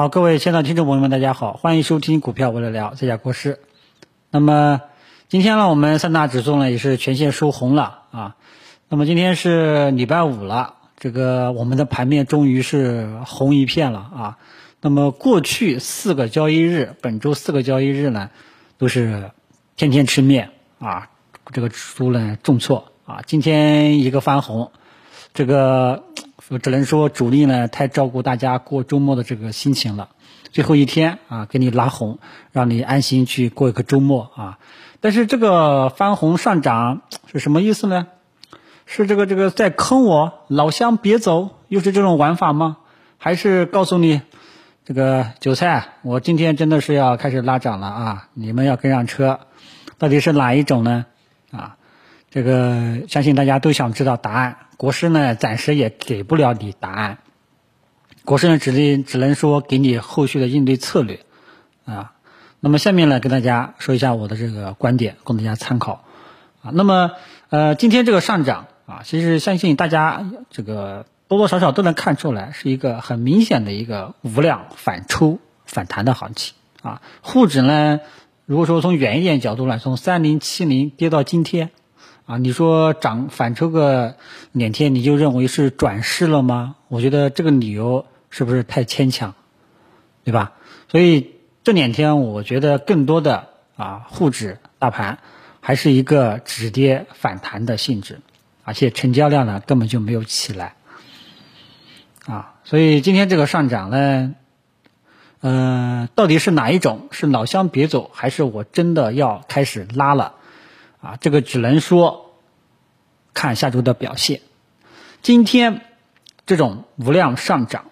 好，各位现场听众朋友们，大家好，欢迎收听股票我来聊，这家国师。那么今天呢，我们三大指数呢也是全线收红了啊。那么今天是礼拜五了，这个我们的盘面终于是红一片了啊。那么过去四个交易日，本周四个交易日呢，都是天天吃面啊，这个指数呢重挫啊。今天一个翻红，这个。我只能说主力呢太照顾大家过周末的这个心情了，最后一天啊给你拉红，让你安心去过一个周末啊。但是这个翻红上涨是什么意思呢？是这个这个在坑我老乡别走，又是这种玩法吗？还是告诉你这个韭菜，我今天真的是要开始拉涨了啊！你们要跟上车，到底是哪一种呢？啊，这个相信大家都想知道答案。国师呢，暂时也给不了你答案。国师呢，只能只能说给你后续的应对策略啊。那么下面呢，跟大家说一下我的这个观点，供大家参考啊。那么呃，今天这个上涨啊，其实相信大家这个多多少少都能看出来，是一个很明显的一个无量反抽反弹的行情啊。沪指呢，如果说从远一点角度来，从三零七零跌到今天。啊，你说涨反抽个两天，你就认为是转势了吗？我觉得这个理由是不是太牵强，对吧？所以这两天我觉得更多的啊，沪指大盘还是一个止跌反弹的性质，而且成交量呢根本就没有起来，啊，所以今天这个上涨呢，嗯，到底是哪一种？是老乡别走，还是我真的要开始拉了？啊，这个只能说看下周的表现。今天这种无量上涨，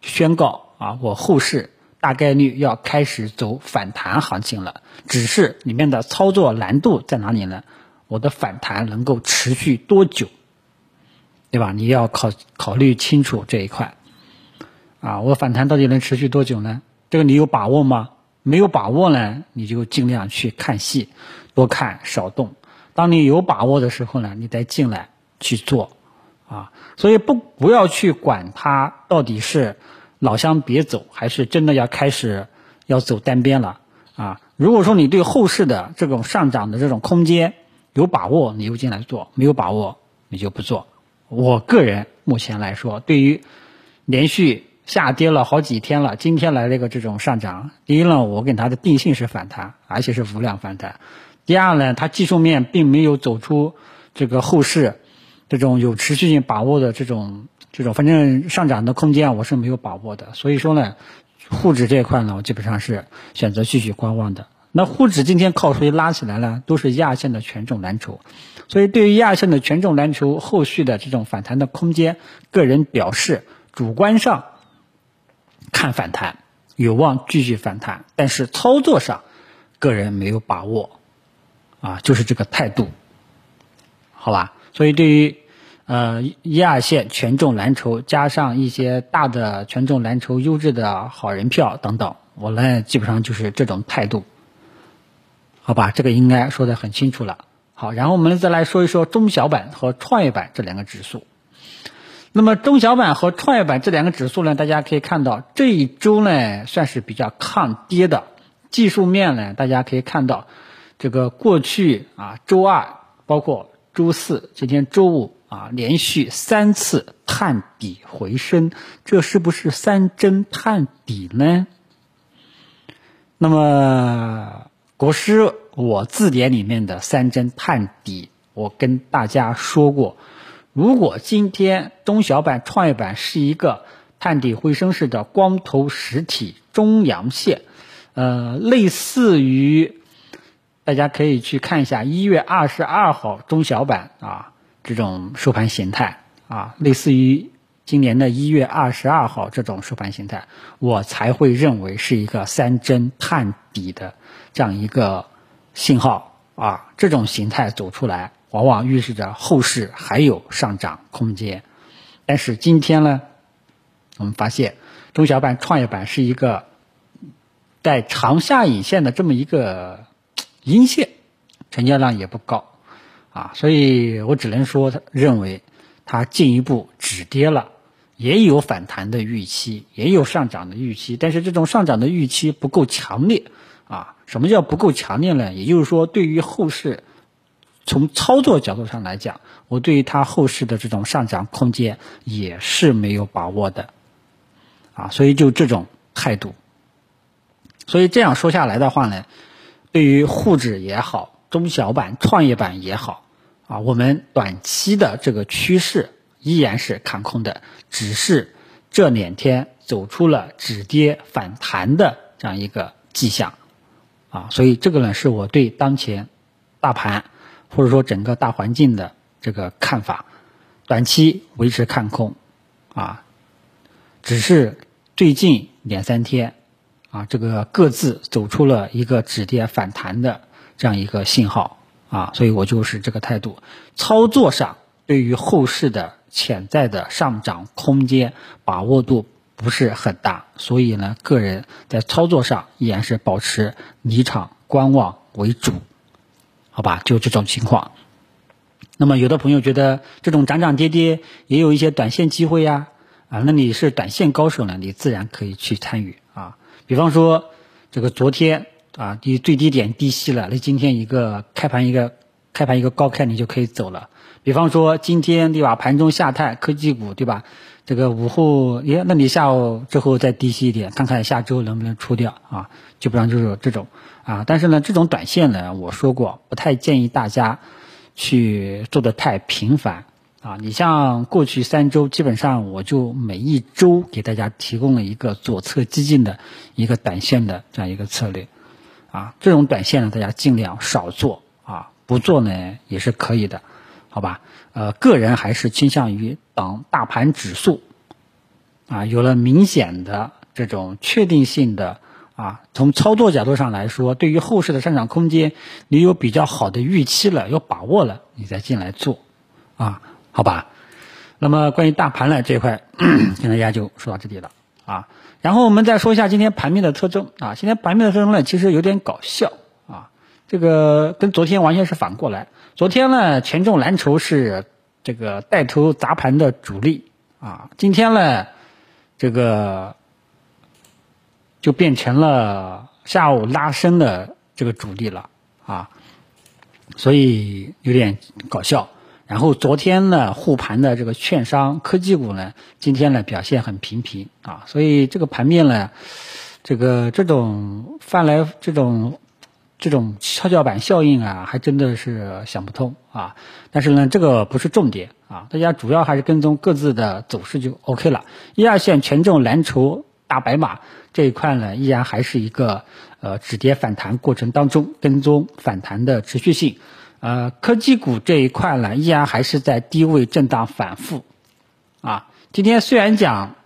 宣告啊，我后市大概率要开始走反弹行情了。只是里面的操作难度在哪里呢？我的反弹能够持续多久？对吧？你要考考虑清楚这一块。啊，我反弹到底能持续多久呢？这个你有把握吗？没有把握呢，你就尽量去看戏，多看少动。当你有把握的时候呢，你再进来去做，啊，所以不不要去管它到底是老乡别走，还是真的要开始要走单边了，啊，如果说你对后市的这种上涨的这种空间有把握，你就进来做；没有把握，你就不做。我个人目前来说，对于连续。下跌了好几天了，今天来了一个这种上涨。第一呢，我给它的定性是反弹，而且是无量反弹。第二呢，它技术面并没有走出这个后市这种有持续性把握的这种这种，反正上涨的空间我是没有把握的。所以说呢，沪指这一块呢，我基本上是选择继续观望的。那沪指今天靠谁拉起来呢？都是亚线的权重蓝筹。所以对于亚线的权重蓝筹后续的这种反弹的空间，个人表示主观上。看反弹，有望继续反弹，但是操作上，个人没有把握，啊，就是这个态度，好吧？所以对于呃一二线权重蓝筹，加上一些大的权重蓝筹、优质的好人票等等，我呢基本上就是这种态度，好吧？这个应该说的很清楚了。好，然后我们再来说一说中小板和创业板这两个指数。那么中小板和创业板这两个指数呢，大家可以看到这一周呢算是比较抗跌的。技术面呢，大家可以看到，这个过去啊周二包括周四，今天周五啊连续三次探底回升，这是不是三针探底呢？那么国师我字典里面的三针探底，我跟大家说过。如果今天中小板、创业板是一个探底回升式的光头实体中阳线，呃，类似于大家可以去看一下一月二十二号中小板啊这种收盘形态啊，类似于今年的一月二十二号这种收盘形态，我才会认为是一个三针探底的这样一个信号啊，这种形态走出来。往往预示着后市还有上涨空间，但是今天呢，我们发现中小板、创业板是一个带长下影线的这么一个 阴线，成交量也不高啊，所以我只能说，认为它进一步止跌了也有反弹的预期，也有上涨的预期，但是这种上涨的预期不够强烈啊。什么叫不够强烈呢？也就是说，对于后市从操作角度上来讲，我对于它后市的这种上涨空间也是没有把握的啊。所以就这种态度，所以这样说下来的话呢，对于沪指也好，中小板、创业板也好啊，我们短期的这个趋势。依然是看空的，只是这两天走出了止跌反弹的这样一个迹象，啊，所以这个呢是我对当前大盘或者说整个大环境的这个看法，短期维持看空，啊，只是最近两三天啊，这个各自走出了一个止跌反弹的这样一个信号，啊，所以我就是这个态度，操作上对于后市的。潜在的上涨空间把握度不是很大，所以呢，个人在操作上依然是保持离场观望为主，好吧？就这种情况。那么，有的朋友觉得这种涨涨跌跌也有一些短线机会呀，啊，那你是短线高手呢，你自然可以去参与啊。比方说，这个昨天啊低最低点低吸了，那今天一个开盘一个开盘一个高开，你就可以走了。比方说今天对吧，盘中下探科技股对吧？这个午后，耶，那你下午之后再低吸一点，看看下周能不能出掉啊？基本上就是这种啊。但是呢，这种短线呢，我说过不太建议大家去做的太频繁啊。你像过去三周，基本上我就每一周给大家提供了一个左侧激进的一个短线的这样一个策略啊。这种短线呢，大家尽量少做，不做呢也是可以的。好吧，呃，个人还是倾向于等大盘指数啊有了明显的这种确定性的啊，从操作角度上来说，对于后市的上涨空间，你有比较好的预期了，有把握了，你再进来做啊，好吧。那么关于大盘呢这一块，跟大家就说到这里了啊。然后我们再说一下今天盘面的特征啊，今天盘面的特征呢，其实有点搞笑，这个跟昨天完全是反过来。昨天呢，权重蓝筹是这个带头砸盘的主力啊。今天呢，这个就变成了下午拉升的这个主力了啊，所以有点搞笑。然后昨天呢，护盘的这个券商、科技股呢，今天呢表现很平平啊，所以这个盘面呢，这个这种翻来这种。这种跷跷板效应啊，还真的是想不通啊！但是呢，这个不是重点啊，大家主要还是跟踪各自的走势就 OK 了。一二线权重蓝筹大白马这一块呢，依然还是一个呃止跌反弹过程当中跟踪反弹的持续性。呃，科技股这一块呢，依然还是在低位震荡反复啊。今天虽然讲。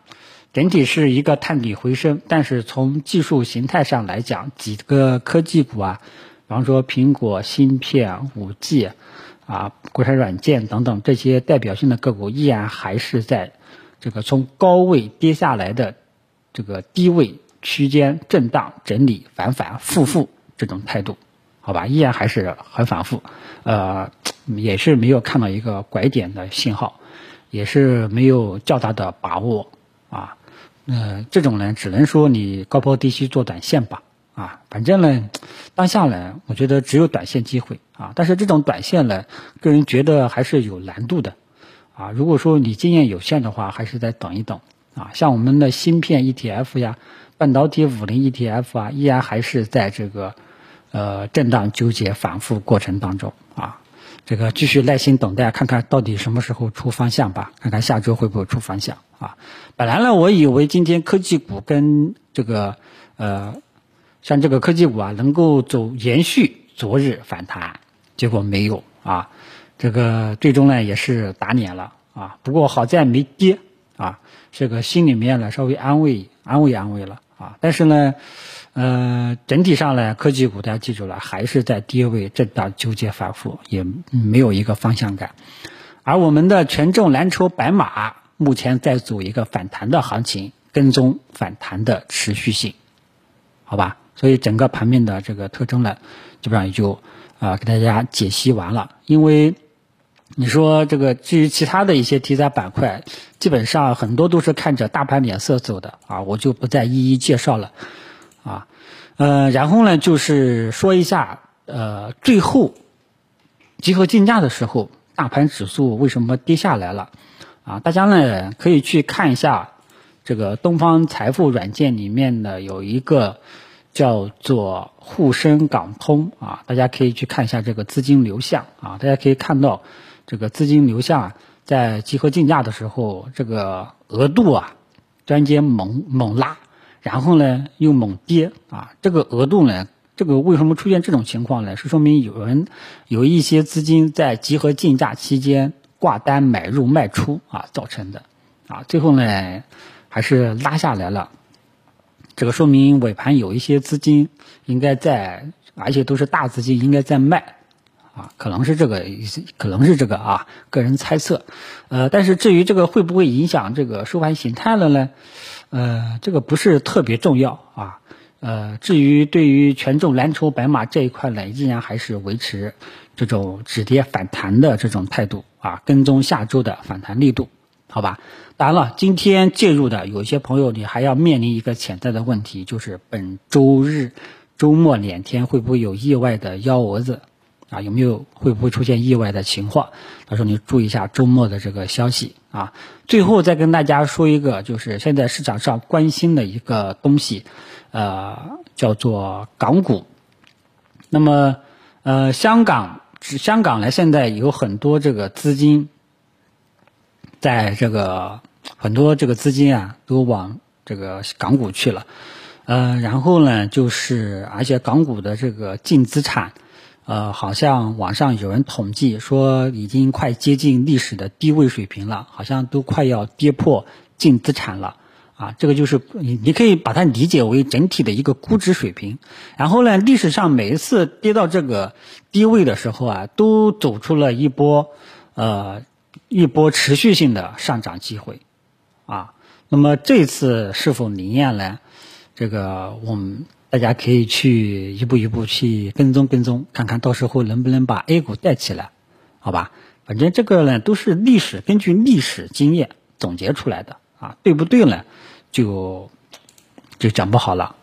整体是一个探底回升，但是从技术形态上来讲，几个科技股啊，比方说苹果芯片、五 G 啊、国产软件等等这些代表性的个股，依然还是在这个从高位跌下来的这个低位区间震荡整理、反反复复这种态度，好吧，依然还是很反复，呃，也是没有看到一个拐点的信号，也是没有较大的把握啊。呃，这种呢，只能说你高抛低吸做短线吧，啊，反正呢，当下呢，我觉得只有短线机会啊，但是这种短线呢，个人觉得还是有难度的，啊，如果说你经验有限的话，还是再等一等，啊，像我们的芯片 ETF 呀，半导体五零 ETF 啊，依然还是在这个呃震荡纠结反复过程当中，啊。这个继续耐心等待，看看到底什么时候出方向吧。看看下周会不会出方向啊？本来呢，我以为今天科技股跟这个呃，像这个科技股啊，能够走延续昨日反弹，结果没有啊。这个最终呢，也是打脸了啊。不过好在没跌啊，这个心里面呢稍微安慰安慰安慰了啊。但是呢。呃，整体上呢，科技股大家记住了，还是在低位震荡纠结反复，也没有一个方向感。而我们的权重蓝筹白马目前在走一个反弹的行情，跟踪反弹的持续性，好吧？所以整个盘面的这个特征呢，基本上也就啊给大家解析完了。因为你说这个至于其他的一些题材板块，基本上很多都是看着大盘脸色走的啊，我就不再一一介绍了啊。呃，然后呢，就是说一下呃，最后集合竞价的时候，大盘指数为什么跌下来了啊？大家呢可以去看一下这个东方财富软件里面的有一个叫做沪深港通啊，大家可以去看一下这个资金流向啊，大家可以看到。这个资金流向在集合竞价的时候，这个额度啊，突然间猛猛拉，然后呢又猛跌啊，这个额度呢，这个为什么出现这种情况呢？是说明有人有一些资金在集合竞价期间挂单买入卖出啊造成的啊，最后呢还是拉下来了，这个说明尾盘有一些资金应该在，而且都是大资金应该在卖。啊，可能是这个，可能是这个啊，个人猜测。呃，但是至于这个会不会影响这个收盘形态了呢？呃，这个不是特别重要啊。呃，至于对于权重蓝筹白马这一块呢，依然还是维持这种止跌反弹的这种态度啊，跟踪下周的反弹力度，好吧？当然了，今天介入的有些朋友，你还要面临一个潜在的问题，就是本周日周末两天会不会有意外的幺蛾子？啊，有没有会不会出现意外的情况？到时候你注意一下周末的这个消息啊。最后再跟大家说一个，就是现在市场上关心的一个东西，呃，叫做港股。那么，呃，香港，香港呢，现在有很多这个资金，在这个很多这个资金啊，都往这个港股去了。呃，然后呢，就是而且港股的这个净资产。呃，好像网上有人统计说，已经快接近历史的低位水平了，好像都快要跌破净资产了啊！这个就是你你可以把它理解为整体的一个估值水平。然后呢，历史上每一次跌到这个低位的时候啊，都走出了一波呃一波持续性的上涨机会啊。那么这次是否灵验呢？这个我们。大家可以去一步一步去跟踪跟踪，看看到时候能不能把 A 股带起来，好吧？反正这个呢都是历史根据历史经验总结出来的啊，对不对呢？就就讲不好了，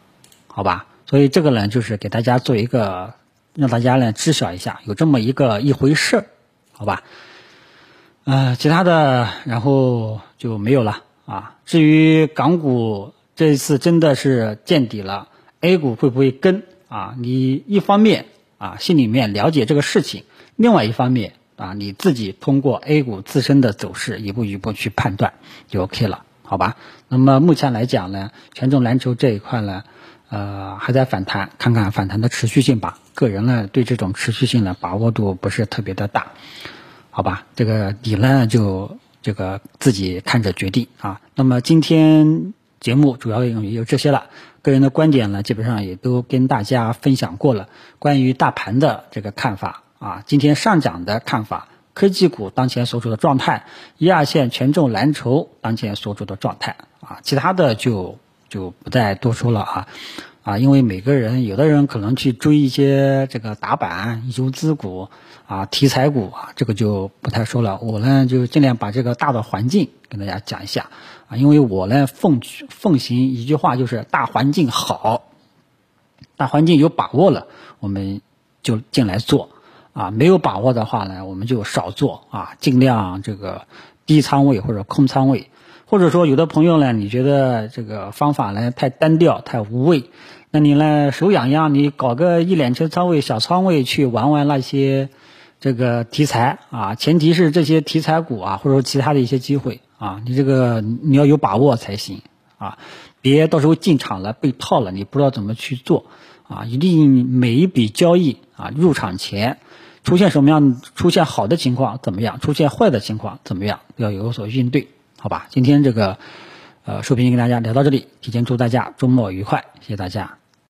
好吧？所以这个呢就是给大家做一个让大家呢知晓一下有这么一个一回事，好吧？呃，其他的然后就没有了啊。至于港股这一次真的是见底了。A 股会不会跟啊？你一方面啊心里面了解这个事情，另外一方面啊你自己通过 A 股自身的走势一步一步去判断就 OK 了，好吧？那么目前来讲呢，权重蓝筹这一块呢，呃还在反弹，看看反弹的持续性吧。个人呢对这种持续性的把握度不是特别的大，好吧？这个你呢就这个自己看着决定啊。那么今天节目主要内容也就这些了。个人的观点呢，基本上也都跟大家分享过了。关于大盘的这个看法啊，今天上涨的看法，科技股当前所处的状态，一二线权重蓝筹当前所处的状态啊，其他的就就不再多说了啊啊，因为每个人有的人可能去追一些这个打板、游资股啊、题材股啊，这个就不太说了。我呢就尽量把这个大的环境跟大家讲一下。啊，因为我呢奉奉行一句话，就是大环境好，大环境有把握了，我们就进来做啊；没有把握的话呢，我们就少做啊，尽量这个低仓位或者空仓位，或者说有的朋友呢，你觉得这个方法呢太单调、太无味，那你呢手痒痒，你搞个一两千仓位、小仓位去玩玩那些这个题材啊，前提是这些题材股啊，或者说其他的一些机会。啊，你这个你要有把握才行啊，别到时候进场了被套了，你不知道怎么去做啊！一定每一笔交易啊，入场前出现什么样出现好的情况怎么样，出现坏的情况怎么样，要有所应对，好吧？今天这个呃视频跟大家聊到这里，提前祝大家周末愉快，谢谢大家。